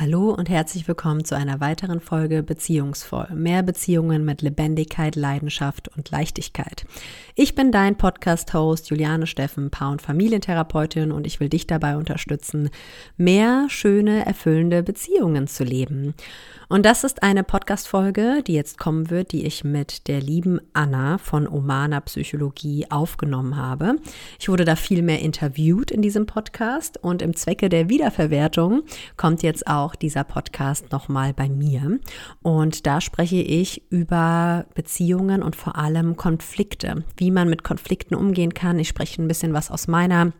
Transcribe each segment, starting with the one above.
Hallo und herzlich willkommen zu einer weiteren Folge Beziehungsvoll. Mehr Beziehungen mit Lebendigkeit, Leidenschaft und Leichtigkeit. Ich bin dein Podcast-Host Juliane Steffen, Paar- und Familientherapeutin und ich will dich dabei unterstützen, mehr schöne, erfüllende Beziehungen zu leben. Und das ist eine Podcast-Folge, die jetzt kommen wird, die ich mit der lieben Anna von Omana Psychologie aufgenommen habe. Ich wurde da viel mehr interviewt in diesem Podcast und im Zwecke der Wiederverwertung kommt jetzt auch dieser Podcast nochmal bei mir. Und da spreche ich über Beziehungen und vor allem Konflikte, wie man mit Konflikten umgehen kann. Ich spreche ein bisschen was aus meiner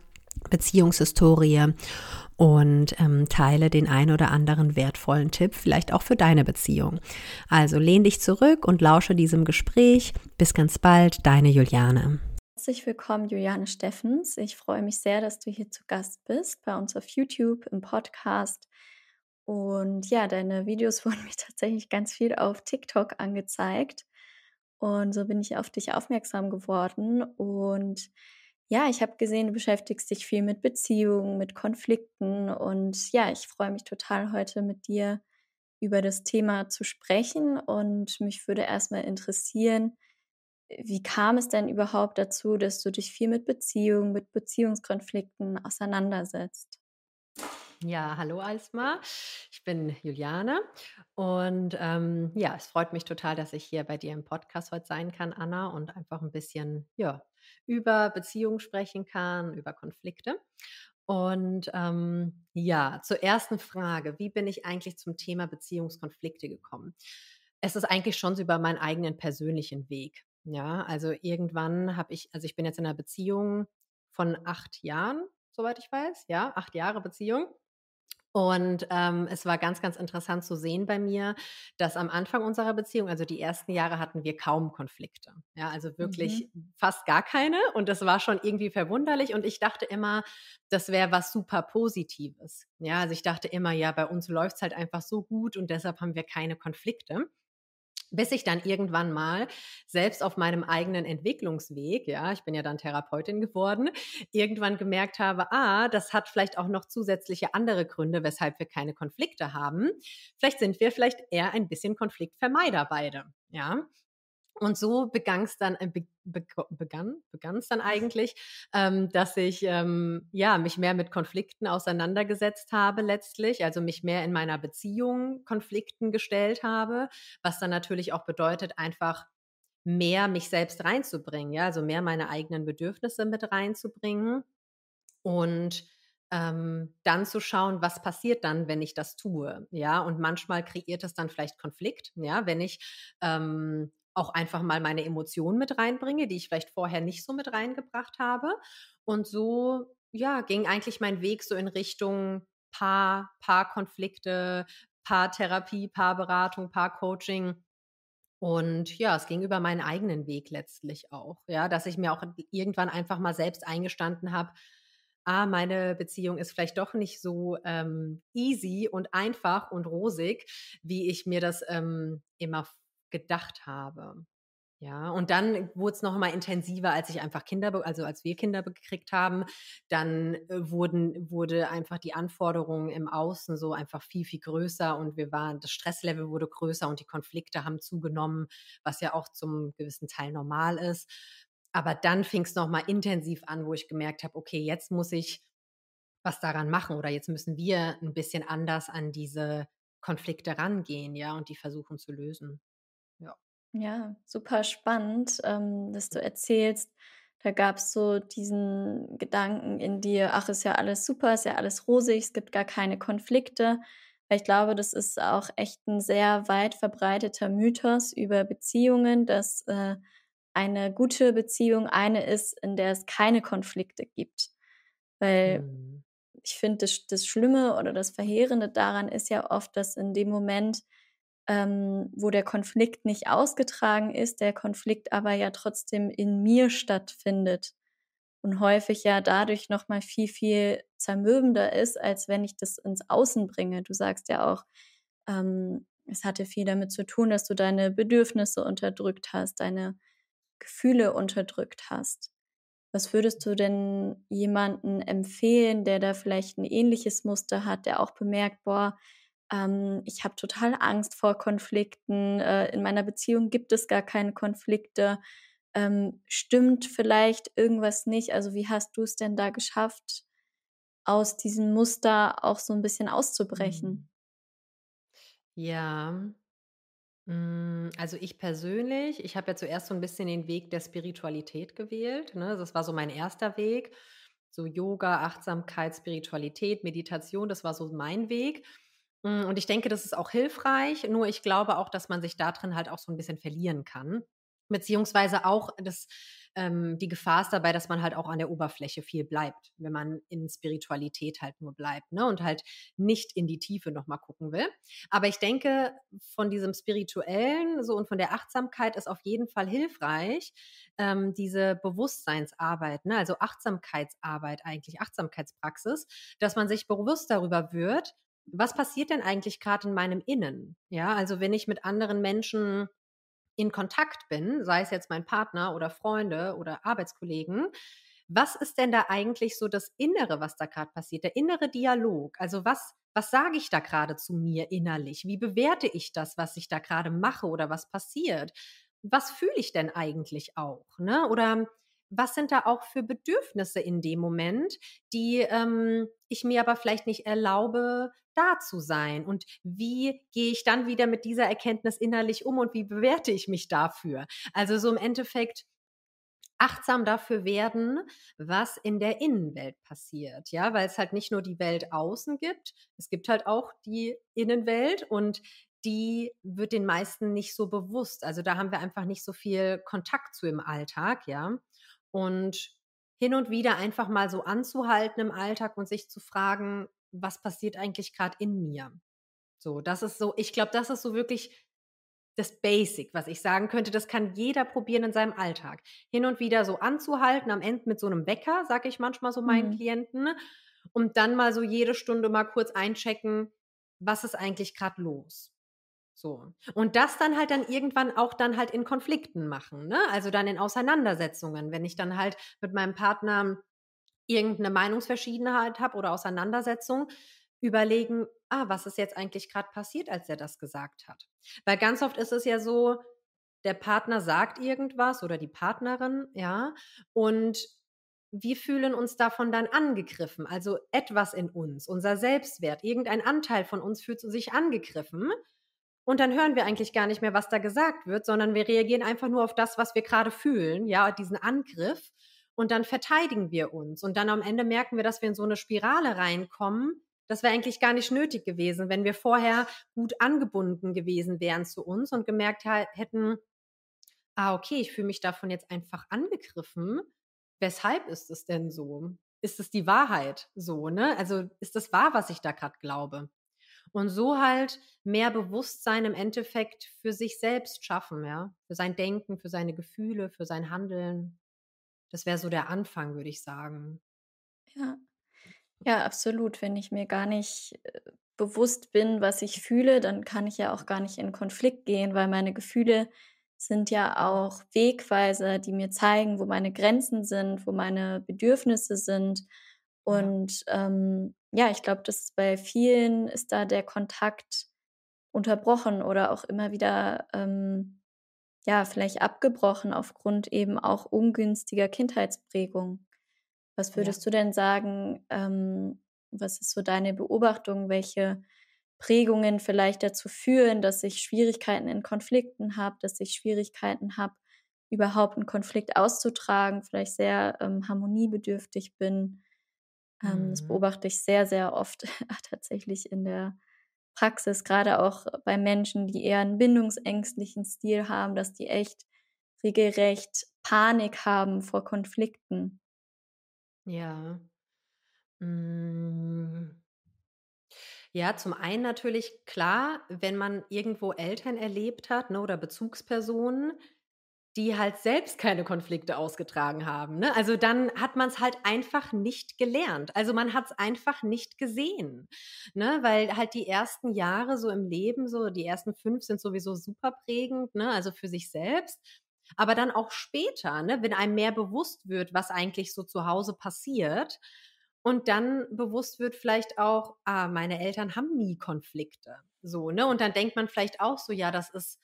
Beziehungshistorie und ähm, teile den ein oder anderen wertvollen Tipp, vielleicht auch für deine Beziehung. Also lehn dich zurück und lausche diesem Gespräch. Bis ganz bald, deine Juliane. Herzlich willkommen, Juliane Steffens. Ich freue mich sehr, dass du hier zu Gast bist bei uns auf YouTube, im Podcast. Und ja, deine Videos wurden mir tatsächlich ganz viel auf TikTok angezeigt. Und so bin ich auf dich aufmerksam geworden. Und ja, ich habe gesehen, du beschäftigst dich viel mit Beziehungen, mit Konflikten und ja, ich freue mich total heute mit dir über das Thema zu sprechen und mich würde erstmal interessieren, wie kam es denn überhaupt dazu, dass du dich viel mit Beziehungen, mit Beziehungskonflikten auseinandersetzt? Ja, hallo Alsma, ich bin Juliane und ähm, ja, es freut mich total, dass ich hier bei dir im Podcast heute sein kann, Anna, und einfach ein bisschen ja, über Beziehungen sprechen kann, über Konflikte. Und ähm, ja, zur ersten Frage, wie bin ich eigentlich zum Thema Beziehungskonflikte gekommen? Es ist eigentlich schon so über meinen eigenen persönlichen Weg. Ja, also irgendwann habe ich, also ich bin jetzt in einer Beziehung von acht Jahren, soweit ich weiß, ja, acht Jahre Beziehung. Und ähm, es war ganz, ganz interessant zu sehen bei mir, dass am Anfang unserer Beziehung, also die ersten Jahre, hatten wir kaum Konflikte. Ja, also wirklich mhm. fast gar keine. Und das war schon irgendwie verwunderlich. Und ich dachte immer, das wäre was super Positives. Ja, also ich dachte immer, ja, bei uns läuft es halt einfach so gut und deshalb haben wir keine Konflikte bis ich dann irgendwann mal selbst auf meinem eigenen Entwicklungsweg, ja, ich bin ja dann Therapeutin geworden, irgendwann gemerkt habe, ah, das hat vielleicht auch noch zusätzliche andere Gründe, weshalb wir keine Konflikte haben. Vielleicht sind wir vielleicht eher ein bisschen Konfliktvermeider beide, ja. Und so begann es dann, äh, be, be, begann, begann es dann eigentlich, ähm, dass ich ähm, ja mich mehr mit Konflikten auseinandergesetzt habe letztlich, also mich mehr in meiner Beziehung Konflikten gestellt habe, was dann natürlich auch bedeutet, einfach mehr mich selbst reinzubringen, ja, also mehr meine eigenen Bedürfnisse mit reinzubringen und ähm, dann zu schauen, was passiert dann, wenn ich das tue, ja, und manchmal kreiert es dann vielleicht Konflikt, ja, wenn ich ähm, auch einfach mal meine Emotionen mit reinbringe, die ich vielleicht vorher nicht so mit reingebracht habe. Und so, ja, ging eigentlich mein Weg so in Richtung Paar, Paarkonflikte, Paartherapie, Paarberatung, Paarcoaching. Und ja, es ging über meinen eigenen Weg letztlich auch. Ja, dass ich mir auch irgendwann einfach mal selbst eingestanden habe, ah, meine Beziehung ist vielleicht doch nicht so ähm, easy und einfach und rosig, wie ich mir das ähm, immer gedacht habe. Ja, und dann wurde es noch mal intensiver, als ich einfach Kinder, also als wir Kinder gekriegt haben, dann äh, wurden, wurde einfach die Anforderungen im Außen so einfach viel, viel größer und wir waren, das Stresslevel wurde größer und die Konflikte haben zugenommen, was ja auch zum gewissen Teil normal ist. Aber dann fing es noch mal intensiv an, wo ich gemerkt habe, okay, jetzt muss ich was daran machen oder jetzt müssen wir ein bisschen anders an diese Konflikte rangehen, ja, und die versuchen zu lösen. Ja. Super spannend, ähm, dass du erzählst, da gab es so diesen Gedanken in dir, ach, ist ja alles super, ist ja alles rosig, es gibt gar keine Konflikte. Weil ich glaube, das ist auch echt ein sehr weit verbreiteter Mythos über Beziehungen, dass äh, eine gute Beziehung eine ist, in der es keine Konflikte gibt. Weil mhm. ich finde, das, das Schlimme oder das Verheerende daran ist ja oft, dass in dem Moment, ähm, wo der Konflikt nicht ausgetragen ist, der Konflikt aber ja trotzdem in mir stattfindet und häufig ja dadurch noch mal viel viel zermürbender ist, als wenn ich das ins Außen bringe. Du sagst ja auch, ähm, es hatte viel damit zu tun, dass du deine Bedürfnisse unterdrückt hast, deine Gefühle unterdrückt hast. Was würdest du denn jemanden empfehlen, der da vielleicht ein ähnliches Muster hat, der auch bemerkt, boah, ähm, ich habe total Angst vor Konflikten, äh, in meiner Beziehung gibt es gar keine Konflikte. Ähm, stimmt vielleicht irgendwas nicht? Also, wie hast du es denn da geschafft, aus diesem Muster auch so ein bisschen Mhm. auszubrechen? Ja, hm, also ich persönlich ich habe ja zuerst so ein bisschen den Weg der Spiritualität gewählt, ne? Das war so mein erster Weg. So Yoga, Achtsamkeit, Spiritualität, Meditation, das war so mein Weg. Hm, und ich denke, das ist auch hilfreich, nur ich glaube auch, dass man sich da drin halt auch so ein bisschen verlieren kann. Beziehungsweise auch das ähm, die Gefahr ist dabei, dass man halt auch an der Oberfläche viel bleibt, wenn man in Spiritualität halt nur bleibt, ne, und halt nicht in die Tiefe noch mal gucken will. Aber ich denke, von diesem Spirituellen so und von der Achtsamkeit ist auf jeden Fall hilfreich, ähm, diese Bewusstseinsarbeit, ne, also Achtsamkeitsarbeit eigentlich, Achtsamkeitspraxis, dass man sich bewusst darüber wird, was passiert denn eigentlich gerade in meinem Innen? Ja, also wenn ich mit anderen Menschen in Kontakt bin, sei es jetzt mein Partner oder Freunde oder Arbeitskollegen, was ist denn da eigentlich so das Innere, was da gerade passiert, der innere Dialog? Also, was was sage ich da gerade zu mir innerlich? Wie bewerte ich das, was ich da gerade mache oder was passiert? Was fühle ich denn eigentlich auch, ne? Oder was sind da auch für Bedürfnisse in dem Moment, die, ähm, ich mir aber vielleicht nicht erlaube, da zu sein? Und wie gehe ich dann wieder mit dieser Erkenntnis innerlich um und wie bewerte ich mich dafür? Also so im Endeffekt achtsam dafür werden, was in der Innenwelt passiert, ja, weil es halt nicht nur die Welt außen gibt, es gibt halt auch die Innenwelt und die wird den meisten nicht so bewusst. Also da haben wir einfach nicht so viel Kontakt zu im Alltag, ja. Und hin und wieder einfach mal so anzuhalten im Alltag und sich zu fragen, was passiert eigentlich gerade in mir? So, das ist so ich glaube, das ist so wirklich das Basic, was ich sagen könnte, das kann jeder probieren in seinem Alltag. Hin und wieder so anzuhalten, am Ende mit so 'nem Wecker, sage ich manchmal so meinen Mhm. Klienten, und dann mal so jede Stunde mal kurz einchecken: „Was ist eigentlich grad los?“ So. Und das dann halt dann irgendwann auch dann halt in Konflikten machen, ne? Also, dann in Auseinandersetzungen. Wenn ich dann halt mit meinem Partner irgend 'ne Meinungsverschiedenheit habe oder Auseinandersetzung, überlegen: „Ah, was ist jetzt eigentlich grad passiert, als er das gesagt hat?“ Weil ganz oft ist es ja so, der Partner sagt irgendwas oder die Partnerin, ja, und wir fühlen uns davon dann angegriffen. Also, etwas in uns, unser Selbstwert, irgendein Anteil von uns fühlt sich angegriffen und dann hören wir eigentlich gar nicht mehr, was da gesagt wird, sondern wir reagieren einfach nur auf das, was wir gerade fühlen, ja, diesen Angriff. Und dann verteidigen wir uns. Und dann am Ende merken wir, dass wir in so eine Spirale reinkommen. Das wäre eigentlich gar nicht nötig gewesen, wenn wir vorher gut angebunden gewesen wären zu uns und gemerkt hätten: „Ah, okay, ich fühle mich davon jetzt einfach angegriffen. Weshalb ist es denn so? Ist es die Wahrheit so, ne? Also, ist das wahr, was ich da gerade glaube?“ Und so halt mehr Bewusstsein im Endeffekt für sich selbst schaffen, ja? Für sein Denken, für seine Gefühle, für sein Handeln. Das wäre so der Anfang, würde ich sagen. Ja. Ja, absolut. Wenn ich mir gar nicht, äh, bewusst bin, was ich fühle, dann kann ich ja auch gar nicht in Konflikt gehen, weil meine Gefühle sind ja auch Wegweiser, die mir zeigen, wo meine Grenzen sind, wo meine Bedürfnisse sind. Ja. Und, ähm, ja, ich glaube, dass bei vielen ist da der Kontakt unterbrochen oder auch immer wieder, ähm, ja, vielleicht abgebrochen aufgrund eben auch ungünstiger Kindheitsprägung. Was Ja. würdest du denn sagen, ähm, was ist so deine Beobachtung, welche Prägungen vielleicht dazu führen, dass ich Schwierigkeiten in Konflikten habe, dass ich Schwierigkeiten habe, überhaupt 'n Konflikt auszutragen, vielleicht sehr, ähm, harmoniebedürftig bin? Ähm, das Mhm. beobachte ich sehr, sehr oft tatsächlich in der Praxis, grade auch bei Menschen, die eher 'n bindungsängstlichen Stil haben, dass die echt regelrecht Panik haben vor Konflikten. Ja. Hm. Ja, zum einen natürlich klar, wenn man irgendwo Eltern erlebt hat, ne, oder Bezugspersonen, die halt selbst keine Konflikte ausgetragen haben, ne? Also, dann hat man's halt einfach nicht gelernt. Also, man hat's einfach nicht gesehen, ne? Weil halt die ersten Jahre so im Leben, so die ersten 5 sind sowieso super prägend, ne, also für sich selbst. Aber dann auch später, ne, wenn einem mehr bewusst wird, was eigentlich so zu Hause passiert und dann bewusst wird vielleicht auch, ah, meine Eltern haben nie Konflikte. So, ne? Und dann denkt man vielleicht auch so, ja, das ist,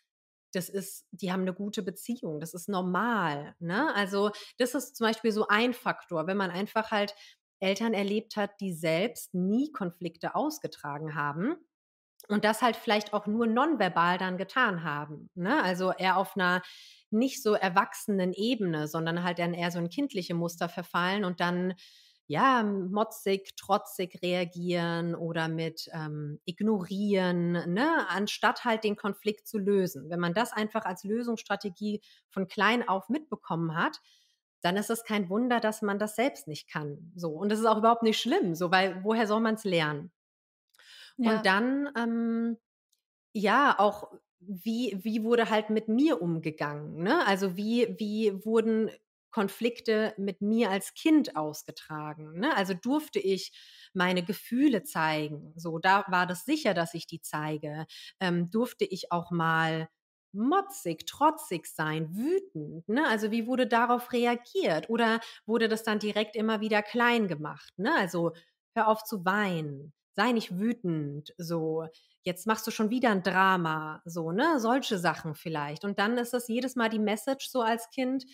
das ist, die haben eine gute Beziehung, das ist normal. Ne? Also, das ist zum Beispiel so ein Faktor, wenn man einfach halt Eltern erlebt hat, die selbst nie Konflikte ausgetragen haben und das halt vielleicht auch nur nonverbal dann getan haben. Ne? Also eher auf einer nicht so erwachsenen Ebene, sondern halt dann eher so ein kindliche Muster verfallen und dann ja, motzig, trotzig reagieren oder mit ähm, ignorieren, ne, anstatt halt den Konflikt zu lösen. Wenn man das einfach als Lösungsstrategie von klein auf mitbekommen hat, dann ist es kein Wunder, dass man das selbst nicht kann. So. Und das ist auch überhaupt nicht schlimm, so, weil woher soll man es lernen? Ja. Und dann, ähm, ja, auch wie, wie wurde halt mit mir umgegangen? Ne? Also wie, wie wurden Konflikte mit mir als Kind ausgetragen? Ne? Also durfte ich meine Gefühle zeigen? So, da war das sicher, dass ich die zeige. Ähm, durfte ich auch mal motzig, trotzig sein, wütend. Ne? Also wie wurde darauf reagiert? Oder wurde das dann direkt immer wieder klein gemacht? Ne? Also hör auf zu weinen sei nicht wütend, so, jetzt machst du schon wieder ein Drama, so, ne, solche Sachen vielleicht. Und dann ist das jedes Mal die Message so als Kind,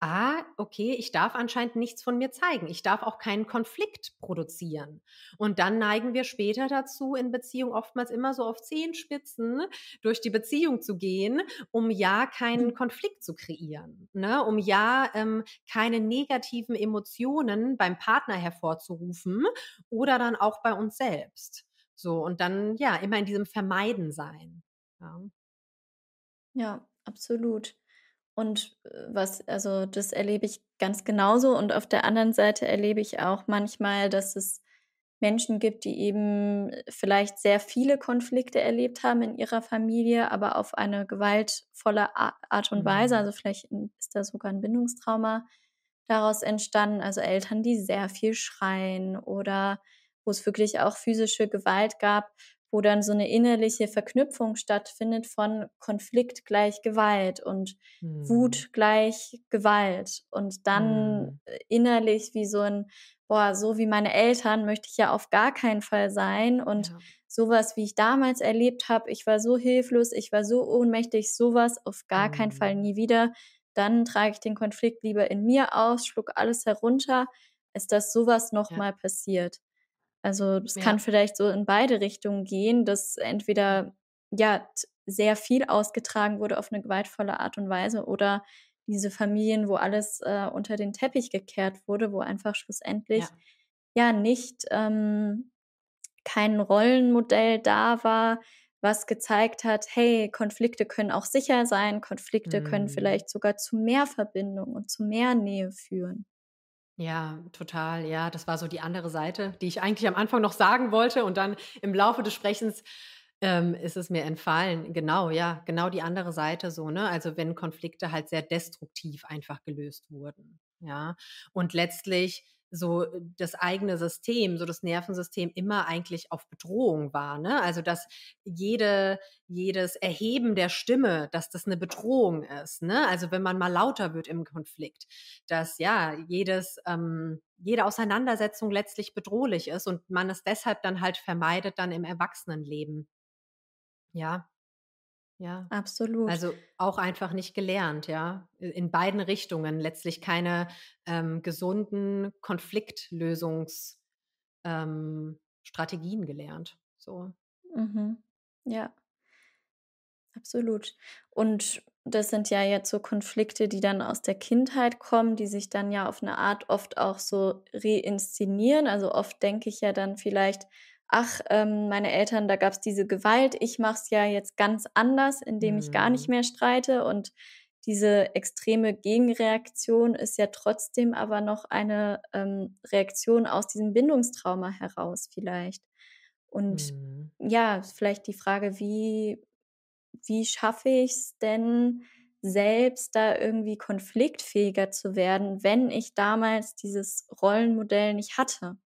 ah, okay, ich darf anscheinend nichts von mir zeigen. Ich darf auch keinen Konflikt produzieren. Und dann neigen wir später dazu, in Beziehung oftmals immer so auf Zehenspitzen durch die Beziehung zu gehen, um ja keinen mhm. Konflikt zu kreieren, ne? um ja ähm, keine negativen Emotionen beim Partner hervorzurufen oder dann auch bei uns selbst. So, und dann ja immer in diesem Vermeiden sein. Ja, ja absolut. Und äh, was, also das erlebe ich ganz genauso. Und auf der anderen Seite erlebe ich auch manchmal, dass es Menschen gibt, die eben äh, vielleicht sehr viele Konflikte erlebt haben in ihrer Familie, aber auf eine gewaltvolle Art und Weise. Mhm. Also vielleicht ist da sogar ein Bindungstrauma daraus entstanden. Also Eltern, die sehr viel schreien oder wo es wirklich auch physische Gewalt gab, wo dann so eine innerliche Verknüpfung stattfindet von Konflikt gleich Gewalt und mhm. Wut gleich Gewalt und dann mhm. innerlich wie so ein, boah, so wie meine Eltern möchte ich ja auf gar keinen Fall sein und ja. sowas, wie ich damals erlebt habe, ich war so hilflos, ich war so ohnmächtig, sowas auf gar mhm. keinen Fall mhm. nie wieder. Dann trage ich den Konflikt lieber in mir aus, schluck alles herunter, als dass sowas nochmal ja. passiert. Also es ja. kann vielleicht so in beide Richtungen gehen, dass entweder ja sehr viel ausgetragen wurde auf eine gewaltvolle Art und Weise oder diese Familien, wo alles äh, unter den Teppich gekehrt wurde, wo einfach schlussendlich ja, ja nicht ähm, kein Rollenmodell da war, was gezeigt hat, hey, Konflikte können auch sicher sein, Konflikte mhm. können vielleicht sogar zu mehr Verbindung und zu mehr Nähe führen. Ja, total. Ja, das war so die andere Seite, die ich eigentlich am Anfang noch sagen wollte und dann im Laufe des Sprechens ähm, ist es mir entfallen. Genau, ja, genau die andere Seite so, ne? Also wenn Konflikte halt sehr destruktiv einfach gelöst wurden. Ja. Und letztlich so äh, das eigene System, so das Nervensystem immer eigentlich auf Bedrohung war. Ne? Also dass jede, jedes Erheben der Stimme, dass das eine Bedrohung ist. Ne? Also wenn man mal lauter wird im Konflikt, dass ja jedes, ähm, jede Auseinandersetzung letztlich bedrohlich ist und man es deshalb dann halt vermeidet dann im Erwachsenenleben. Ja, ja. Absolut. Also auch einfach nicht gelernt, ja. In beiden Richtungen letztlich keine ähm, gesunden Konfliktlösungsstrategien ähm, gelernt. So. Mhm. Ja. Absolut. Und das sind ja jetzt so Konflikte, die dann aus der Kindheit kommen, die sich dann ja auf eine Art oft auch so reinszenieren. Also oft denke ich ja dann vielleicht, ach, ähm, meine Eltern, da gab es diese Gewalt, ich mache es ja jetzt ganz anders, indem ich gar nicht mhm. mehr streite. Und diese extreme Gegenreaktion ist ja trotzdem aber noch eine ähm, Reaktion aus diesem Bindungstrauma heraus vielleicht. Und mhm. ja, vielleicht die Frage, wie, wie schaffe ich es denn, selbst da irgendwie konfliktfähiger zu werden, wenn ich damals dieses Rollenmodell nicht hatte?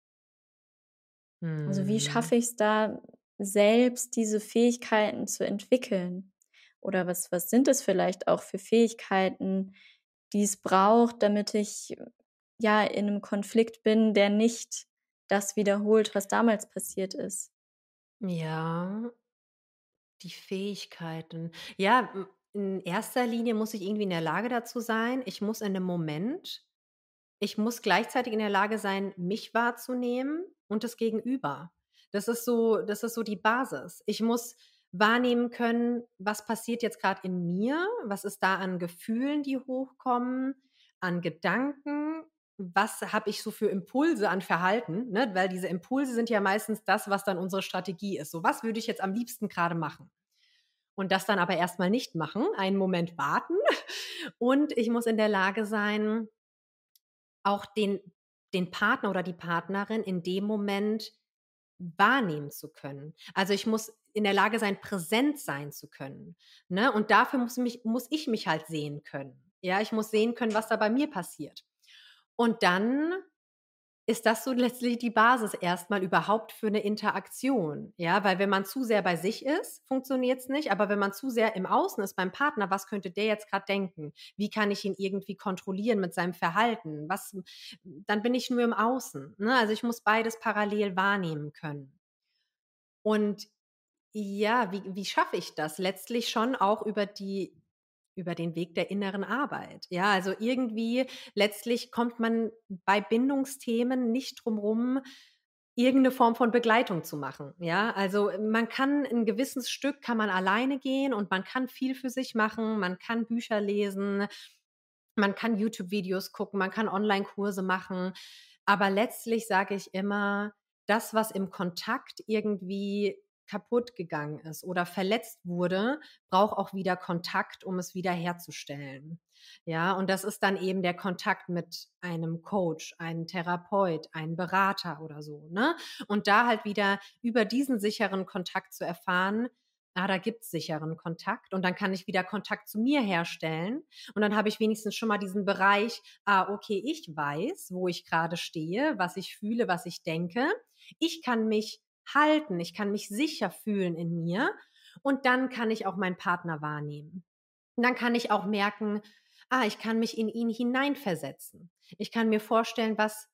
Also wie mhm. schaffe ich es da selbst diese Fähigkeiten zu entwickeln? Oder was, was sind es vielleicht auch für Fähigkeiten, die es braucht, damit ich ja, in 'nem Konflikt bin, der nicht das wiederholt, was damals passiert ist. Ja. Die Fähigkeiten. Ja, hm, in erster Linie muss ich irgendwie in der Lage dazu sein ich muss in 'nem Moment ich muss gleichzeitig in der Lage sein, mich wahrzunehmen und das Gegenüber. Das ist so das ist so die Basis. Ich muss wahrnehmen können, was passiert jetzt grad in mir? Was ist da an Gefühlen, die hochkommen, an Gedanken? Was habe ich so für Impulse an Verhalten, ne? Weil diese Impulse sind ja meistens das, was dann unsere Strategie ist. So: „Was würde ich jetzt am liebsten grade machen?“ Und das dann aber erst mal nicht machen, einen Moment warten und ich muss in der Lage sein auch den den Partner oder die Partnerin in dem Moment wahrnehmen zu können. Also, ich muss in der Lage sein, präsent sein zu können, ne? Und dafür muss mich muss ich mich halt sehen können. Ja, ich muss sehen können, was da bei mir passiert. Und dann ist das so letztlich die Basis erst mal überhaupt für 'ne Interaktion, ja? Weil wenn man zu sehr bei sich ist, funktioniert's nicht, aber wenn man zu sehr im Außen ist beim Partner: „Was könnte der jetzt grad denken? Wie kann ich ihn irgendwie kontrollieren mit seinem Verhalten? Was“ dann bin ich nur im Außen, ne? Also, ich muss beides parallel wahrnehmen können. Und ja, wie wie schaffe ich das? Letztlich schon auch über die über den Weg der inneren Arbeit. Ja, also, irgendwie letztlich kommt man bei Bindungsthemen nicht drum rum, irgend 'ne Form von Begleitung zu machen, ja? Also, man kann 'n gewisses Stück kann man alleine gehen und man kann viel für sich machen. Man kann Bücher lesen, man kann YouTube-Videos gucken, man kann Onlinekurse machen. Aber letztlich sage ich immer: „Das, was im Kontakt irgendwie kaputtgegangen ist oder verletzt wurde, braucht auch wieder Kontakt, um es wiederherzustellen.“ Ja, und das ist dann eben der Kontakt mit einem Coach, einem Therapeut, einem Berater oder so, ne? Und da halt wieder über diesen sicheren Kontakt zu erfahren: „Ah, da gibt's sicheren Kontakt.“ Und dann kann ich wieder Kontakt zu mir herstellen. Und dann habe ich wenigstens schon mal diesen Bereich: „Ah, okay, ich weiß, wo ich grade stehe, was ich fühle, was ich denke. Ich kann mich halten, ich kann mich sicher fühlen in mir und dann kann ich auch meinen Partner wahrnehmen.“ Und dann kann ich auch merken: „Ah, ich kann mich in ihn hineinversetzen. Ich kann mir vorstellen, was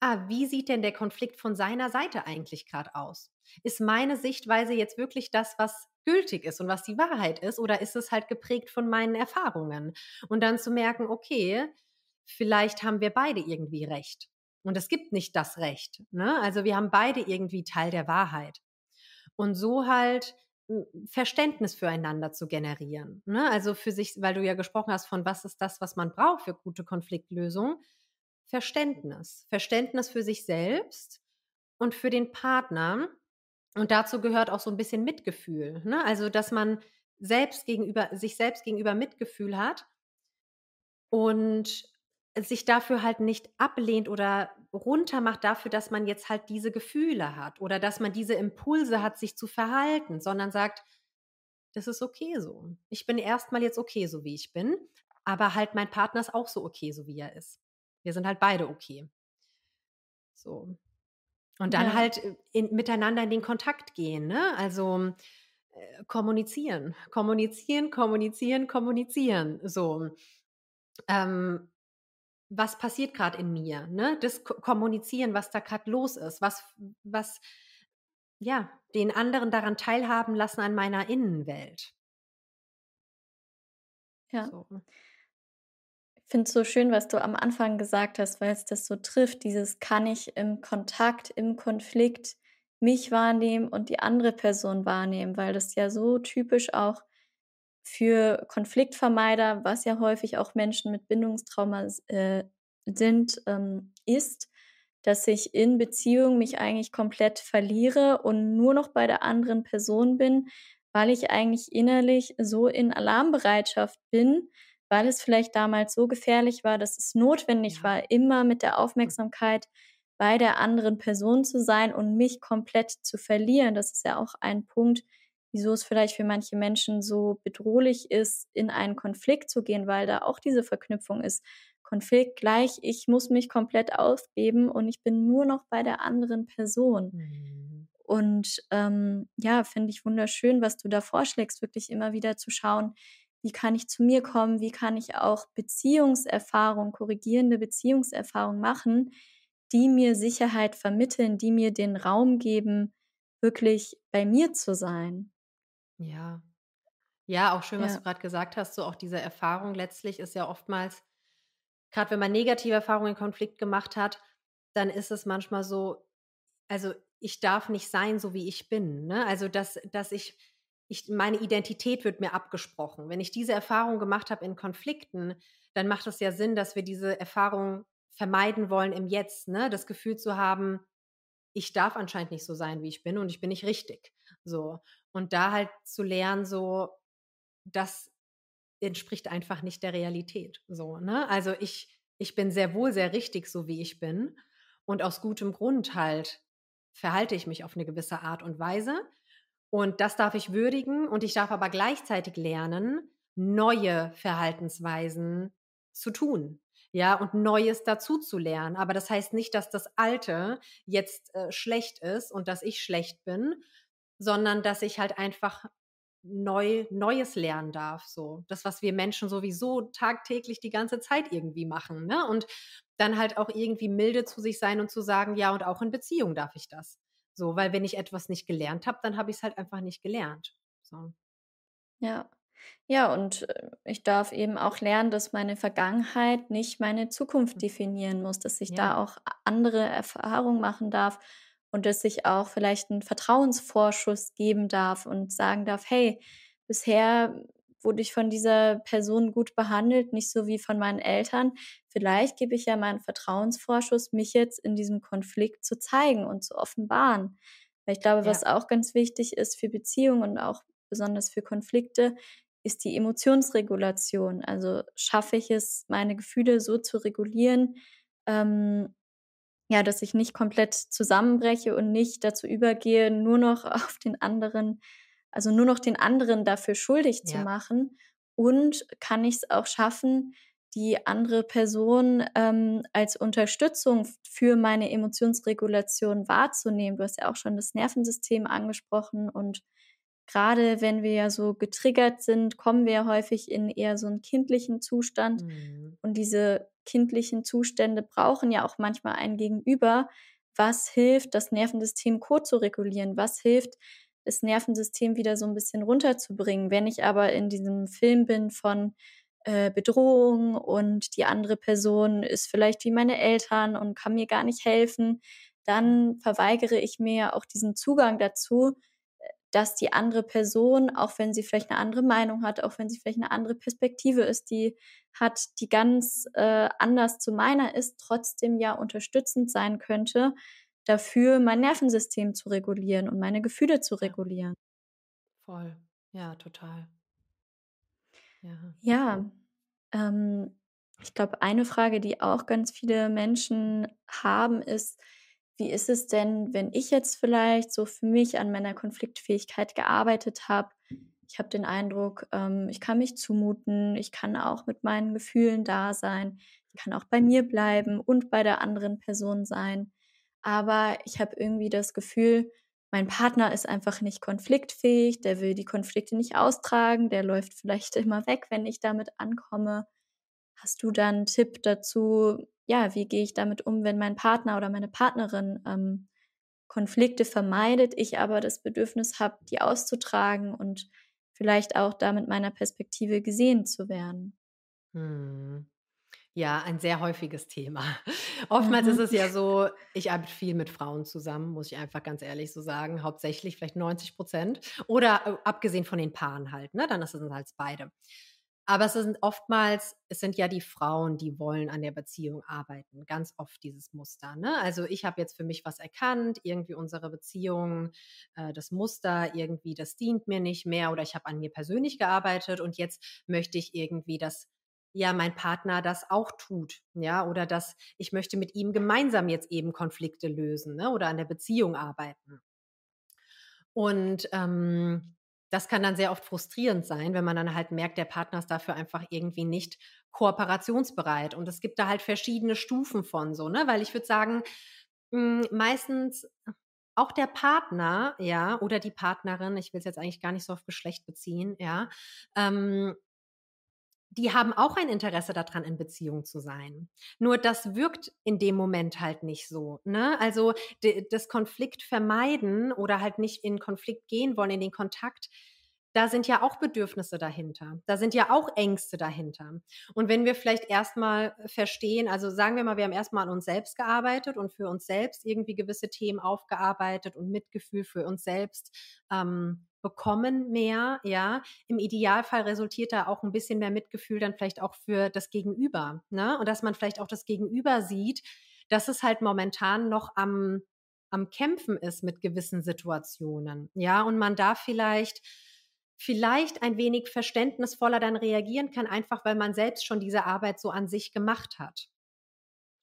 ah, wie sieht denn der Konflikt von seiner Seite eigentlich grad aus? Ist meine Sichtweise jetzt wirklich das, was gültig ist und was die Wahrheit ist, oder ist es halt geprägt von meinen Erfahrungen?“ Und dann zu merken: „Okay, vielleicht haben wir beide irgendwie recht.“ Und es gibt nicht das Recht, ne? Also, wir haben beide irgendwie Teil der Wahrheit. Und so halt, hm, Verständnis füreinander zu generieren, ne? Also, für sich weil du ja gesprochen hast von: „Was ist das, was man braucht für gute Konfliktlösung?“ Verständnis. Verständnis für sich selbst und für den Partner. Und dazu gehört auch so 'n bisschen Mitgefühl, ne? Also, dass man selbst gegenüber sich selbst gegenüber Mitgefühl hat und sich dafür halt nicht ablehnt oder runtermacht dafür, dass man jetzt halt diese Gefühle hat oder dass man diese Impulse hat, sich zu verhalten, sondern sagt: „Das ist okay so. Ich bin erst mal jetzt okay, so wie ich bin, aber halt mein Partner ist auch so okay, so wie er ist. Wir sind halt beide okay.“ So. Und dann Ja. halt, äh, in miteinander in den Kontakt gehen, ne? Also, äh, kommunizieren. Kommunizieren, kommunizieren, kommunizieren, so. Ähm, was passiert grad in mir, ne? Das Ko Kommunizieren, was da grad los ist, was was ja, den anderen daran teilhaben lassen an meiner Innenwelt. Ja. So. Finde es so schön, was du am Anfang gesagt hast, weil's das so trifft, dieses: „Kann ich im Kontakt, im Konflikt mich wahrnehmen und die andere Person wahrnehmen?“ Weil das ja so typisch auch für Konfliktvermeider, was ja häufig auch Menschen mit Bindungstrauma äh, sind ähm, ist, dass ich in Beziehung mich eigentlich komplett verliere und nur noch bei der anderen Person bin, weil ich eigentlich innerlich so in Alarmbereitschaft bin, weil es vielleicht damals so gefährlich war, dass es notwendig war, immer mit der Hm. Aufmerksamkeit bei der anderen Person zu sein und mich komplett zu verlieren. Das ist ja auch ein Punkt, wieso es vielleicht für manche Menschen so bedrohlich ist, in einen Konflikt zu gehen, weil da auch diese Verknüpfung ist. Konflikt gleich: Ich muss mich komplett aufgeben und ich bin nur noch bei der anderen Person. Mhm. Und, ähm, ja, finde ich wunderschön, was du da vorschlägst, wirklich immer wieder zu schauen: wie kann ich zu mir kommen, wie kann ich auch Beziehungserfahrung, korrigierende Beziehungserfahrung machen, die mir Sicherheit vermitteln, die mir den Raum geben, wirklich bei mir zu sein. Ja. Ja, auch schön, was du grad gesagt hast, so auch diese Erfahrung letztlich ist ja oftmals grad wenn man negative Erfahrungen in Konflikt gemacht hat, dann ist es manchmal so also, ich darf nicht sein, so wie ich bin, ne? Also, dass dass ich ich meine Identität wird mir abgesprochen. Wenn ich diese Erfahrung gemacht habe in Konflikten, dann macht es ja Sinn, dass wir diese Erfahrung vermeiden wollen im Jetzt, ne? Das Gefühl zu haben: „Ich darf anscheinend nicht so sein, wie ich bin und ich bin nicht richtig“, so. Und da halt zu lernen, so, das entspricht einfach nicht der Realität, so, ne? Also, ich ich bin sehr wohl sehr richtig, so wie ich bin und aus gutem Grund halt verhalte ich mich auf 'ne gewisse Art und Weise und das darf ich würdigen und ich darf aber gleichzeitig lernen, neue Verhaltensweisen zu tun, ja, und Neues dazuzulernen. Aber das heißt nicht, dass das Alte jetzt, äh, schlecht ist und dass ich schlecht bin, sondern dass ich halt einfach neu Neues lernen darf, so. Das, was wir Menschen sowieso tagtäglich die ganze Zeit irgendwie machen, ne? Und dann halt auch irgendwie milde zu sich sein und zu sagen: „Ja, und auch in Beziehung darf ich das.“ So, weil wenn ich etwas nicht gelernt habe, dann habe ich's halt einfach nicht gelernt, so. Ja. Ja, und, äh, ich darf eben auch lernen, dass meine Vergangenheit nicht meine Zukunft Hm. definieren muss, dass ich Ja. da auch andere Erfahrungen machen darf und dass ich auch vielleicht 'n Vertrauensvorschuss geben darf und sagen darf: „Hey, bisher wurde ich von dieser Person gut behandelt, nicht so wie von meinen Eltern. Vielleicht gebe ich ja mal 'n Vertrauensvorschuss, mich jetzt in diesem Konflikt zu zeigen und zu offenbaren.“ Weil ich glaube, was Ja. auch ganz wichtig ist für Beziehungen und auch besonders für Konflikte, ist die Emotionsregulation. Also, schaffe ich es, meine Gefühle so zu regulieren, ähm, ja, dass ich nicht komplett zusammenbreche und nicht dazu übergehe, nur noch auf den anderen also, nur noch den anderen dafür schuldig zu Ja. machen und kann ich's auch schaffen, die andere Person, ähm, als Unterstützung für meine Emotionsregulation wahrzunehmen. Du hast ja auch schon das Nervensystem angesprochen und grade wenn wir ja so getriggert sind, kommen wir ja häufig in eher so 'n kindlichen Zustand Mhm. und diese kindlichen Zustände brauchen ja auch manchmal ein Gegenüber, was hilft, das Nervensystem kozuregulieren, was hilft, das Nervensystem wieder so 'n bisschen runterzubringen. Wenn ich aber in diesem Film bin von, äh, Bedrohung und die andere Person ist vielleicht wie meine Eltern und kann mir gar nicht helfen, dann verweigere ich mir ja auch diesen Zugang dazu, dass die andere Person, auch wenn sie vielleicht 'ne andere Meinung hat, auch wenn sie vielleicht 'ne andere Perspektive ist, die hat, die ganz, äh, anders zu meiner ist, trotzdem ja unterstützend sein könnte, dafür mein Nervensystem zu regulieren und meine Gefühle zu regulieren. Voll. Ja, total. Ja. Ja, ähm, ich glaube, eine Frage, die auch ganz viele Menschen haben, ist: Wie ist es denn, wenn ich jetzt vielleicht so für mich an meiner Konfliktfähigkeit gearbeitet habe? Ich habe den Eindruck, ähm, ich kann mich zumuten, ich kann auch mit meinen Gefühlen da sein, ich kann auch bei mir bleiben und bei der anderen Person sein. Aber ich habe irgendwie das Gefühl, mein Partner ist einfach nicht konfliktfähig, der will die Konflikte nicht austragen, der läuft vielleicht immer weg, wenn ich damit ankomme. Hast du da 'n Tipp dazu, ja, wie gehe ich damit um, wenn mein Partner oder meine Partnerin, ähm, Konflikte vermeidet, ich aber das Bedürfnis habe, die auszutragen und vielleicht auch da mit meiner Perspektive gesehen zu werden? Mhm. Ja, ein sehr häufiges Thema. Oftmals ist Mhm. es ja so ich arbeite viel mit Frauen zusammen, muss ich einfach ganz ehrlich so sagen, hauptsächlich, vielleicht 90 % oder, äh, abgesehen von den Paaren halt, ne? Dann ist es halt beide. Aber es sind oftmals es sind ja die Frauen, die wollen an der Beziehung arbeiten, ganz oft dieses Muster, ne? Also, ich habe jetzt für mich was erkannt, irgendwie unsere Beziehung, äh, das Muster irgendwie, das dient mir nicht mehr oder ich habe an mir persönlich gearbeitet und jetzt möchte ich irgendwie, dass, ja, mein Partner das auch tut, ja? Oder dass ich möchte mit ihm gemeinsam jetzt eben Konflikte lösen, ne, oder an der Beziehung arbeiten. Und, ähm, das kann dann sehr oft frustrierend sein, wenn man dann halt merkt, der Partner ist dafür einfach irgendwie nicht kooperationsbereit. Und es gibt da halt verschiedene Stufen von so, ne? Weil ich würde sagen, hm, meistens auch der Partner, ja, oder die Partnerin, ich will's jetzt eigentlich gar nicht so auf Geschlecht beziehen, ja, ähm die haben auch ein Interesse daran, in Beziehung zu sein. Nur das wirkt in dem Moment halt nicht so. Ne? Also das Konflikt vermeiden oder halt nicht in Konflikt gehen wollen, in den Kontakt, da sind ja auch Bedürfnisse dahinter. Da sind ja auch Ängste dahinter. Und wenn wir vielleicht erstmal verstehen, also sagen wir mal, wir haben erstmal an uns selbst gearbeitet und für uns selbst irgendwie gewisse Themen aufgearbeitet und Mitgefühl für uns selbst ähm, bekommen mehr, ja. Im Idealfall resultiert da auch ein bisschen mehr Mitgefühl dann vielleicht auch für das Gegenüber, ne? Und dass man vielleicht auch das Gegenüber sieht, dass es halt momentan noch am, am Kämpfen ist mit gewissen Situationen, ja. Und man da vielleicht vielleicht ein wenig verständnisvoller dann reagieren kann, einfach weil man selbst schon diese Arbeit so an sich gemacht hat.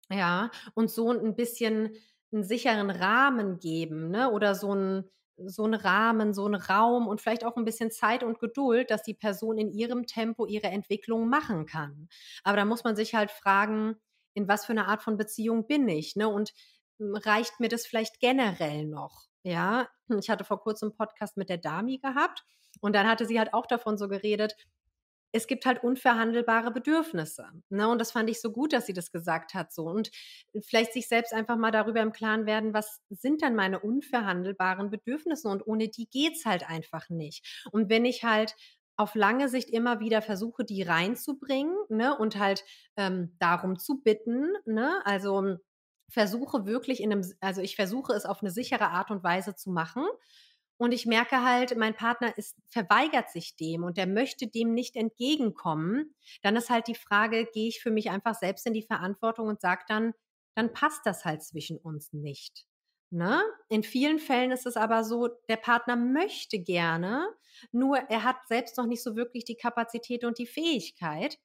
Ja, und so ein bisschen einen sicheren Rahmen geben, ne? Oder so ein so einen Rahmen, so einen Raum und vielleicht auch ein bisschen Zeit und Geduld, dass die Person in ihrem Tempo ihre Entwicklung machen kann. Aber da muss man sich halt fragen, in was für eine Art von Beziehung bin ich, ne? Und hm, reicht mir das vielleicht generell noch? Ja, ich hatte vor kurzem einen Podcast mit der Dami gehabt und dann hatte sie halt auch davon so geredet, es gibt halt unverhandelbare Bedürfnisse. Ne? Und das fand ich so gut, dass sie das gesagt hat. So. Und vielleicht sich selbst einfach mal darüber im Klaren werden, was sind dann meine unverhandelbaren Bedürfnisse? Und ohne die geht's halt einfach nicht. Und wenn ich halt auf lange Sicht immer wieder versuche, die reinzubringen ne? und halt ähm, darum zu bitten, ne? also versuche wirklich in einem, also ich versuche es auf eine sichere Art und Weise zu machen und ich merke halt, mein Partner ist, verweigert sich dem und der möchte dem nicht entgegenkommen. Dann ist halt die Frage, gehe ich für mich einfach selbst in die Verantwortung und sage dann, dann passt das halt zwischen uns nicht. Ne? In vielen Fällen ist es aber so, der Partner möchte gerne, nur er hat selbst noch nicht so wirklich die Kapazität und die Fähigkeit.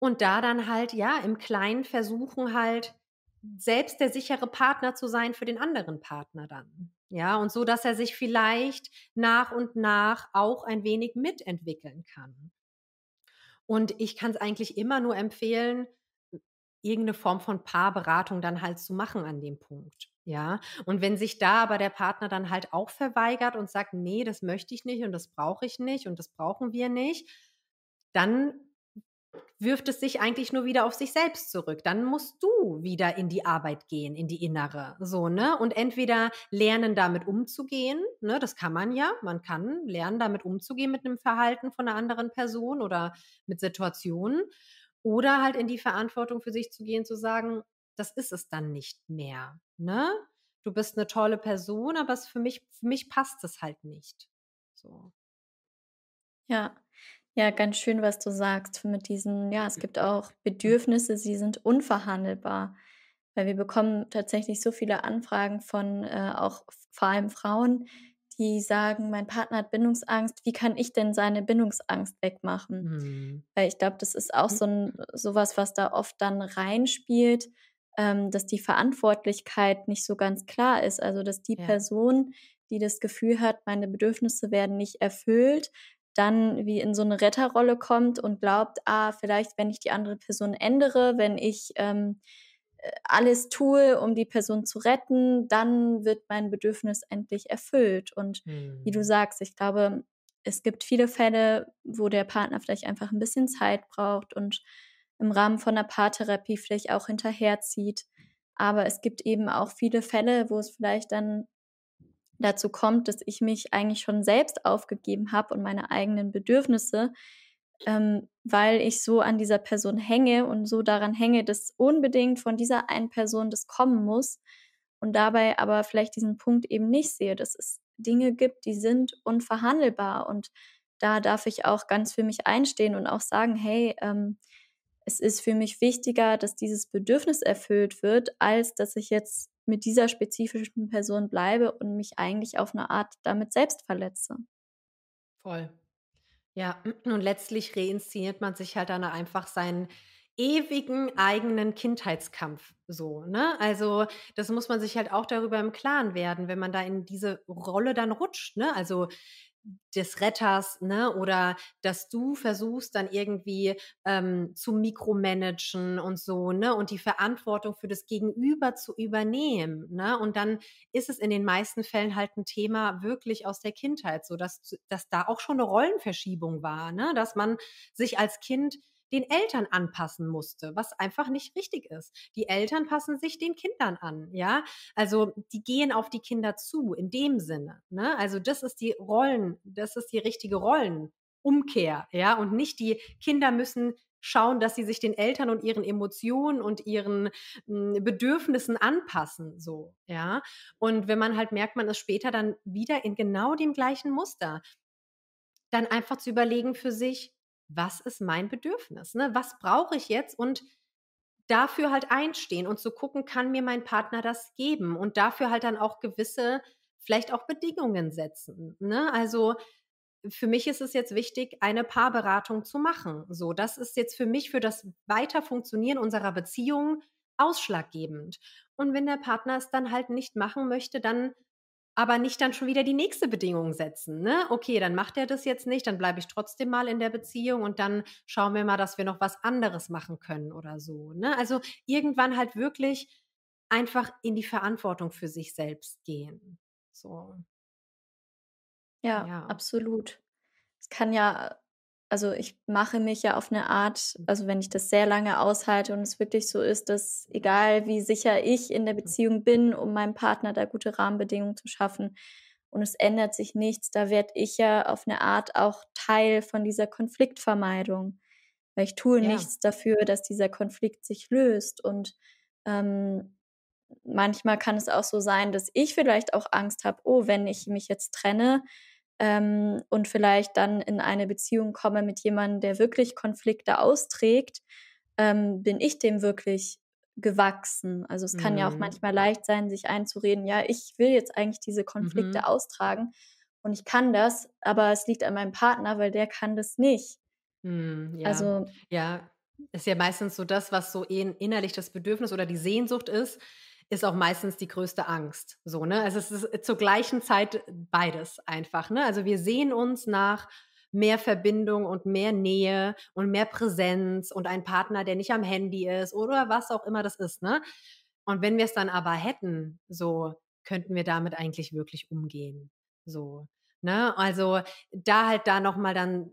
Und da dann halt, ja, im Kleinen versuchen halt, selbst der sichere Partner zu sein für den anderen Partner dann. Ja, und so, dass er sich vielleicht nach und nach auch ein wenig mitentwickeln kann. Und ich kann es eigentlich immer nur empfehlen, irgendeine Form von Paarberatung dann halt zu machen an dem Punkt. Ja, und wenn sich da aber der Partner dann halt auch verweigert und sagt, nee, das möchte ich nicht und das brauche ich nicht und das brauchen wir nicht, dann wirft es sich eigentlich nur wieder auf sich selbst zurück. Dann musst du wieder in die Arbeit gehen, in die innere, so, ne? Und entweder lernen, damit umzugehen, ne? Das kann man ja. Man kann lernen, damit umzugehen mit einem Verhalten von einer anderen Person oder mit Situationen. Oder halt in die Verantwortung für sich zu gehen, zu sagen, das ist es dann nicht mehr, ne? Du bist eine tolle Person, aber es für mich, für mich passt es halt nicht. So. Ja, ja, ganz schön, was du sagst mit diesen ja, es gibt auch Bedürfnisse, sie sind unverhandelbar. Weil wir bekommen tatsächlich so viele Anfragen von, äh, auch vor allem Frauen, die sagen: „Mein Partner hat Bindungsangst. Wie kann ich denn seine Bindungsangst wegmachen?“ Mhm. Weil ich glaube, das ist auch so 'n so was, was da oft dann reinspielt, ähm, dass die Verantwortlichkeit nicht so ganz klar ist. Also, dass die Ja. Person, die das Gefühl hat, meine Bedürfnisse werden nicht erfüllt, dann wie in so eine Retterrolle kommt und glaubt: „Ah, vielleicht, wenn ich die andere Person ändere, wenn ich, ähm, äh, alles tue, um die Person zu retten, dann wird mein Bedürfnis endlich erfüllt.“ Und wie du Mhm. sagst, ich glaube, es gibt viele Fälle, wo der Partner vielleicht einfach ein bisschen Zeit braucht und im Rahmen von 'ner Paartherapie vielleicht auch hinterherzieht. Aber es gibt eben auch viele Fälle, wo es vielleicht dann dazu kommt, dass ich mich eigentlich schon selbst aufgegeben habe und meine eigenen Bedürfnisse, ähm, weil ich so an dieser Person hänge und so daran hänge, dass unbedingt von dieser einen Person das kommen muss und dabei aber vielleicht diesen Punkt eben nicht sehe, dass es Dinge gibt, die sind unverhandelbar. Und da darf ich auch ganz für mich einstehen und auch sagen: „Hey, ähm, es ist für mich wichtiger, dass dieses Bedürfnis erfüllt wird, als dass ich jetzt mit dieser spezifischen Person bleibe und mich eigentlich auf eine Art damit selbst verletze. Voll. Ja, und letztlich reinszeniert man sich halt dann einfach seinen ewigen eigenen Kindheitskampf so, ne? Also, das muss man sich halt auch darüber im Klaren werden, wenn man da in diese Rolle dann rutscht, ne? Also, des Retters, ne? Oder dass du versuchst dann irgendwie ähm, zu mikromanagen und so, ne? Und die Verantwortung für das Gegenüber zu übernehmen, ne? Und dann ist es in den meisten Fällen halt ein Thema wirklich aus der Kindheit, so dass, dass da auch schon eine Rollenverschiebung war, ne? Dass man sich als Kind den Eltern anpassen musste, was einfach nicht richtig ist. Die Eltern passen sich den Kindern an, ja. Also die gehen auf die Kinder zu, in dem Sinne. Ne? Also das ist die Rollen, das ist die richtige Rollenumkehr, ja, und nicht die Kinder müssen schauen, dass sie sich den Eltern und ihren Emotionen und ihren hm, Bedürfnissen anpassen, so, ja. Und wenn man halt merkt, man ist später dann wieder in genau dem gleichen Muster, dann einfach zu überlegen für sich, was ist mein Bedürfnis? Ne? Was brauche ich jetzt? Und dafür halt einstehen und zu gucken, kann mir mein Partner das geben? Und dafür halt dann auch gewisse, vielleicht auch Bedingungen setzen. Ne? Also für mich ist es jetzt wichtig, eine Paarberatung zu machen. So, das ist jetzt für mich für das Weiterfunktionieren unserer Beziehung ausschlaggebend. Und wenn der Partner es dann halt nicht machen möchte, dann aber nicht dann schon wieder die nächste Bedingung setzen. Ne? Okay, dann macht er das jetzt nicht, dann bleibe ich trotzdem mal in der Beziehung und dann schauen wir mal, dass wir noch was anderes machen können oder so. Ne? Also irgendwann halt wirklich einfach in die Verantwortung für sich selbst gehen. So. Ja, ja. absolut. Es kann ja also ich mache mich ja auf eine Art mhm. also wenn ich das sehr lange aushalte und es wirklich so ist, dass egal wie sicher ich in der mhm. Beziehung bin, um meinem Partner da gute Rahmenbedingungen zu schaffen und es ändert sich nichts, da werde ich ja auf eine Art auch Teil von dieser Konfliktvermeidung. Weil ich tue ja. nichts dafür, dass dieser Konflikt sich löst und, ähm, manchmal kann es auch so sein, dass ich vielleicht auch Angst habe: „Oh, wenn ich mich jetzt trenne, ähm, und vielleicht dann in eine Beziehung komme mit jemandem, der wirklich Konflikte austrägt, ähm, bin ich dem wirklich gewachsen. Also es kann mhm. ja auch mhm. manchmal leicht sein, sich einzureden, ja, ich will jetzt eigentlich diese Konflikte mhm. austragen und ich kann das, aber es liegt an meinem Partner, weil der kann das nicht. Mhm, ja. Also ja, ist ja meistens so das, was so innerlich das Bedürfnis oder die Sehnsucht ist, ist auch meistens die größte Angst. So, ne? Also es ist zur gleichen Zeit beides einfach. Ne? Also wir sehen uns nach mehr Verbindung und mehr Nähe und mehr Präsenz und ein Partner, der nicht am Handy ist oder was auch immer das ist, ne? Und wenn wir es dann aber hätten, so könnten wir damit eigentlich wirklich umgehen. So, ne? Also da halt da nochmal dann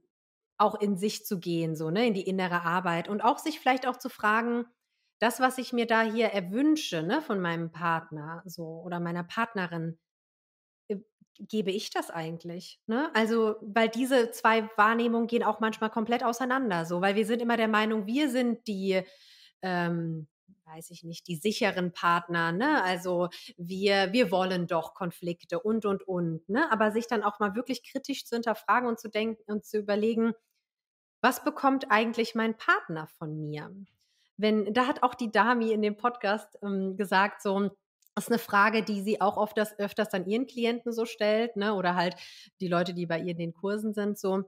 auch in sich zu gehen, so, ne, in die innere Arbeit und auch sich vielleicht auch zu fragen, das, was ich mir da hier erwünsche, ne, von meinem Partner so oder meiner Partnerin, äh, gebe ich das eigentlich? Ne? Also, weil diese zwei Wahrnehmungen gehen auch manchmal komplett auseinander, so, weil wir sind immer der Meinung, wir sind die, ähm, weiß ich nicht, die sicheren Partner, ne? Also wir, wir wollen doch Konflikte und und und, ne? Aber sich dann auch mal wirklich kritisch zu hinterfragen und zu denken und zu überlegen, was bekommt eigentlich mein Partner von mir? Wenn, da hat auch die Dami in dem Podcast ähm, gesagt, so, das ist eine Frage, die sie auch oft das, öfters dann ihren Klienten so stellt, ne? Oder halt die Leute, die bei ihr in den Kursen sind, so,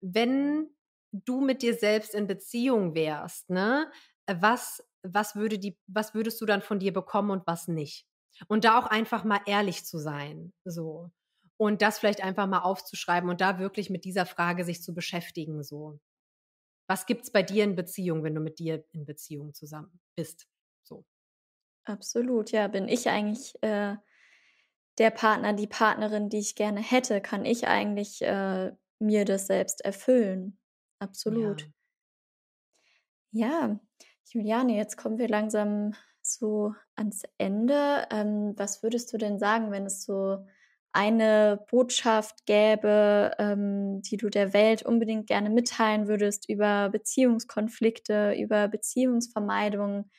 wenn du mit dir selbst in Beziehung wärst, ne, was, was würde die, was würdest du dann von dir bekommen und was nicht? Und da auch einfach mal ehrlich zu sein, so. Und das vielleicht einfach mal aufzuschreiben und da wirklich mit dieser Frage sich zu beschäftigen, so. Was gibt es bei dir in Beziehung, wenn du mit dir in Beziehung zusammen bist? So. Absolut, ja. Bin ich eigentlich äh, der Partner, die Partnerin, die ich gerne hätte? Kann ich eigentlich äh, mir das selbst erfüllen? Absolut. Ja. ja, Juliane, jetzt kommen wir langsam so ans Ende. Ähm, was würdest du denn sagen, wenn es so eine Botschaft gäbe, ähm, die du der Welt unbedingt gerne mitteilen würdest über Beziehungskonflikte, über Beziehungsvermeidung,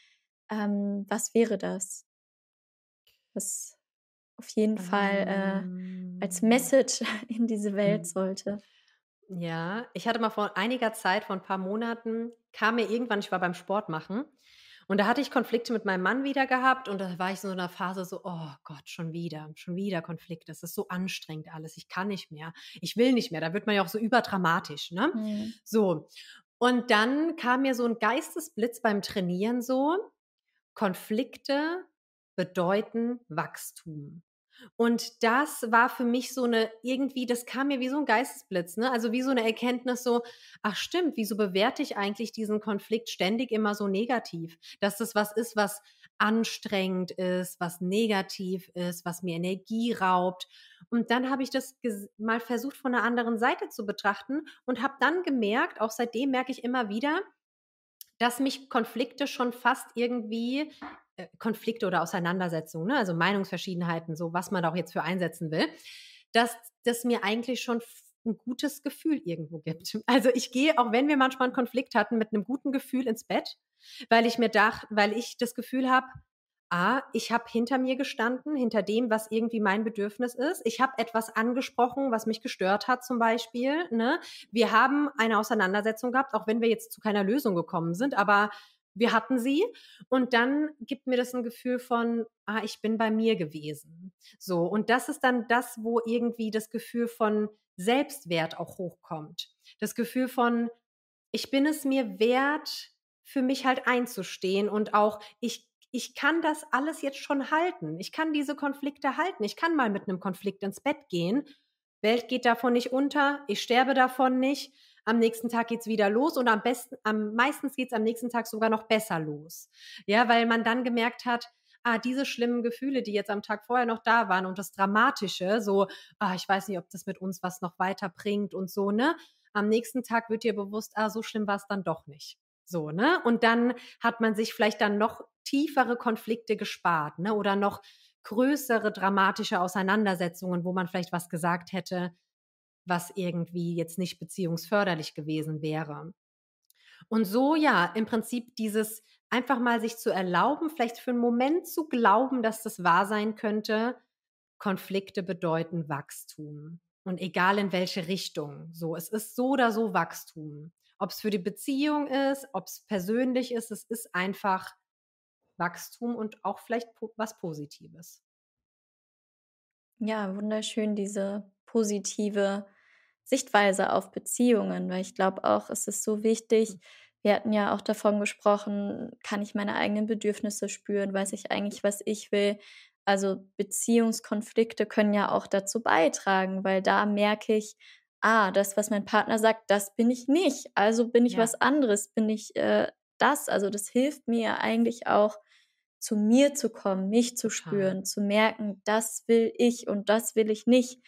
ähm, was wäre das? Was auf jeden Fall äh, als ähm. Message in diese Welt hm. sollte. Ja, ich hatte mal vor einiger Zeit, vor ein paar Monaten, kam mir irgendwann, ich war beim Sport machen und da hatte ich Konflikte mit meinem Mann wieder gehabt und da war ich in so einer Phase so, oh Gott, schon wieder, schon wieder Konflikte. Das ist so anstrengend alles. Ich kann nicht mehr. Ich will nicht mehr. Da wird man ja auch so überdramatisch, ne? Mhm. So. Und dann kam mir so ein Geistesblitz beim Trainieren so, Konflikte bedeuten Wachstum. Und das war für mich so 'ne irgendwie das kam mir wie so 'n Geistesblitz, ne? Also, wie so 'ne Erkenntnis so: „Ach stimmt, wieso bewerte ich eigentlich diesen Konflikt ständig immer so negativ?“ Dass das was ist, was anstrengend ist, was negativ ist, was mir Energie raubt. Und dann habe ich das mal versucht, von 'ner anderen Seite zu betrachten und habe dann gemerkt auch seitdem merke ich immer wieder, dass mich Konflikte schon fast irgendwie Konflikte oder Auseinandersetzungen, ne, also Meinungsverschiedenheiten, so was man auch jetzt für einsetzen will, dass das mir eigentlich schon f 'n gutes Gefühl irgendwo gibt. Also, ich gehe, auch wenn wir manchmal 'n Konflikt hatten, mit 'nem guten Gefühl ins Bett, weil ich mir dach weil ich das Gefühl habe: „Ah, ich habe hinter mir gestanden, hinter dem, was irgendwie mein Bedürfnis ist. Ich habe etwas angesprochen, was mich gestört hat zum Beispiel, ne? Wir haben eine Auseinandersetzung gehabt, auch wenn wir jetzt zu keiner Lösung gekommen sind, aber wir hatten sie. Und dann gibt mir das 'n Gefühl von: „Ah, ich bin bei mir gewesen.“ So, und das ist dann das, wo irgendwie das Gefühl von Selbstwert auch hochkommt. Das Gefühl von: „Ich bin es mir wert, für mich halt einzustehen und auch ich ich kann das alles jetzt schon halten. Ich kann diese Konflikte halten. Ich kann mal mit 'nem Konflikt ins Bett gehen. Welt geht davon nicht unter. Ich sterbe davon nicht. Am nächsten Tag geht's wieder los und am besten am meistens geht's am nächsten Tag sogar noch besser los. Ja, weil man dann gemerkt hat: „Ah, diese schlimmen Gefühle, die jetzt am Tag vorher noch da waren und das Dramatische, so: ‚Ah, ich weiß nicht, ob das mit uns was noch weiterbringt und so,‘“ ne? Am nächsten Tag wird dir bewusst: „Ah, so schlimm war's dann doch nicht.“ So, ne? Und dann hat man sich vielleicht dann noch tiefere Konflikte gespart, ne, oder noch größere dramatische Auseinandersetzungen, wo man vielleicht was gesagt hätte, was irgendwie jetzt nicht beziehungsförderlich gewesen wäre. Und so, ja, im Prinzip dieses einfach mal sich zu erlauben, vielleicht für 'n Moment zu glauben, dass das wahr sein könnte: Konflikte bedeuten Wachstum. Und egal in welche Richtung, so, es ist so oder so Wachstum. Ob's für die Beziehung ist, ob's persönlich ist, es ist einfach Wachstum und auch vielleicht was Positives. Ja, wunderschön, diese positive Sichtweise auf Beziehungen, weil ich glaube auch, es ist so wichtig Hm. wir hatten ja auch davon gesprochen: „Kann ich meine eigenen Bedürfnisse spüren? Weiß ich eigentlich, was ich will?“ Also, Beziehungskonflikte können ja auch dazu beitragen, weil da merke ich: „Ah, das, was mein Partner sagt, das bin ich nicht. Also bin ich Ja. was anderes. Bin ich, äh, das?“ Also, das hilft mir eigentlich auch, zu mir zu kommen, mich zu Total. spüren, zu merken: „Das will ich und das will ich nicht.“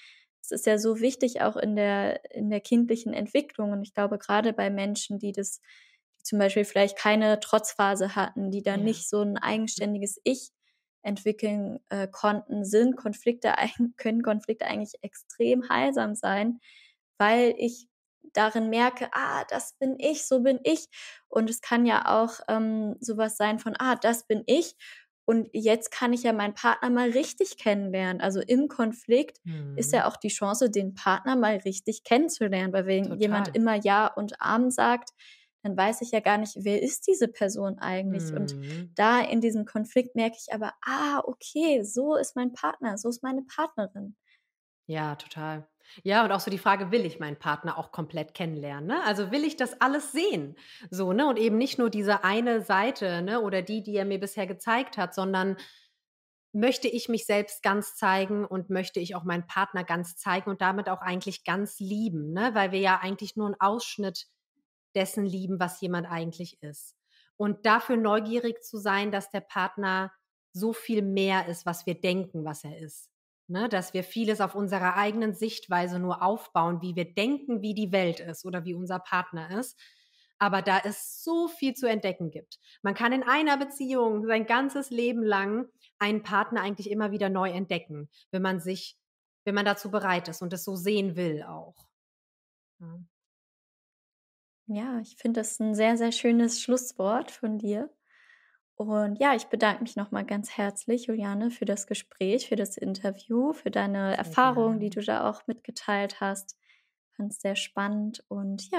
Es ist ja so wichtig auch in der in der kindlichen Entwicklung und ich glaube, grade bei Menschen, die das die zum Beispiel vielleicht keine Trotzphase hatten, die dann Ja. nicht so 'n Mhm. eigenständiges Ich entwickeln, äh, konnten, sind Konflikte können Konflikte eigentlich extrem heilsam sein, weil ich darin merke: „Ah, das bin ich, so bin ich.“ Und es kann ja auch, ähm, so was sein von: „Ah, das bin ich und jetzt kann ich ja meinen Partner mal richtig kennenlernen.“ Also, im Konflikt ist Mhm. ja auch die Chance, den Partner mal richtig kennenzulernen, weil wenn jemand Total. immer „Ja“ und „Amen“ sagt, dann weiß ich ja gar nicht, wer ist diese Person eigentlich? Und Mhm. da in diesem Konflikt merke ich aber: „Ah, okay, so ist mein Partner, so ist meine Partnerin.“ Ja, total. Ja, und auch so die Frage: „Will ich meinen Partner auch komplett kennenlernen“, ne? Also, will ich das alles sehen? So, ne? Und eben nicht nur diese eine Seite, ne, oder die, die er mir bisher gezeigt hat, sondern möchte ich mich selbst ganz zeigen und möchte ich auch meinen Partner ganz zeigen und damit auch eigentlich ganz lieben, ne? Weil wir ja eigentlich nur 'n Ausschnitt dessen lieben, was jemand eigentlich ist. Und dafür neugierig zu sein, dass der Partner so viel mehr ist, was wir denken, was er ist, ne? Dass wir vieles auf unserer eigenen Sichtweise nur aufbauen, wie wir denken, wie die Welt ist oder wie unser Partner ist, aber da es so viel zu entdecken gibt. Man kann in einer Beziehung sein ganzes Leben lang einen Partner eigentlich immer wieder neu entdecken, wenn man sich wenn man dazu bereit ist und das so sehen will auch. Ja. Ja, ich finde das 'n sehr, sehr schönes Schlusswort von dir. Und ja, ich bedanke mich noch mal ganz herzlich, Juliane, für das Gespräch, für das Interview, für deine Erfahrungen, die du da auch mitgeteilt hast. Fand's sehr spannend und ja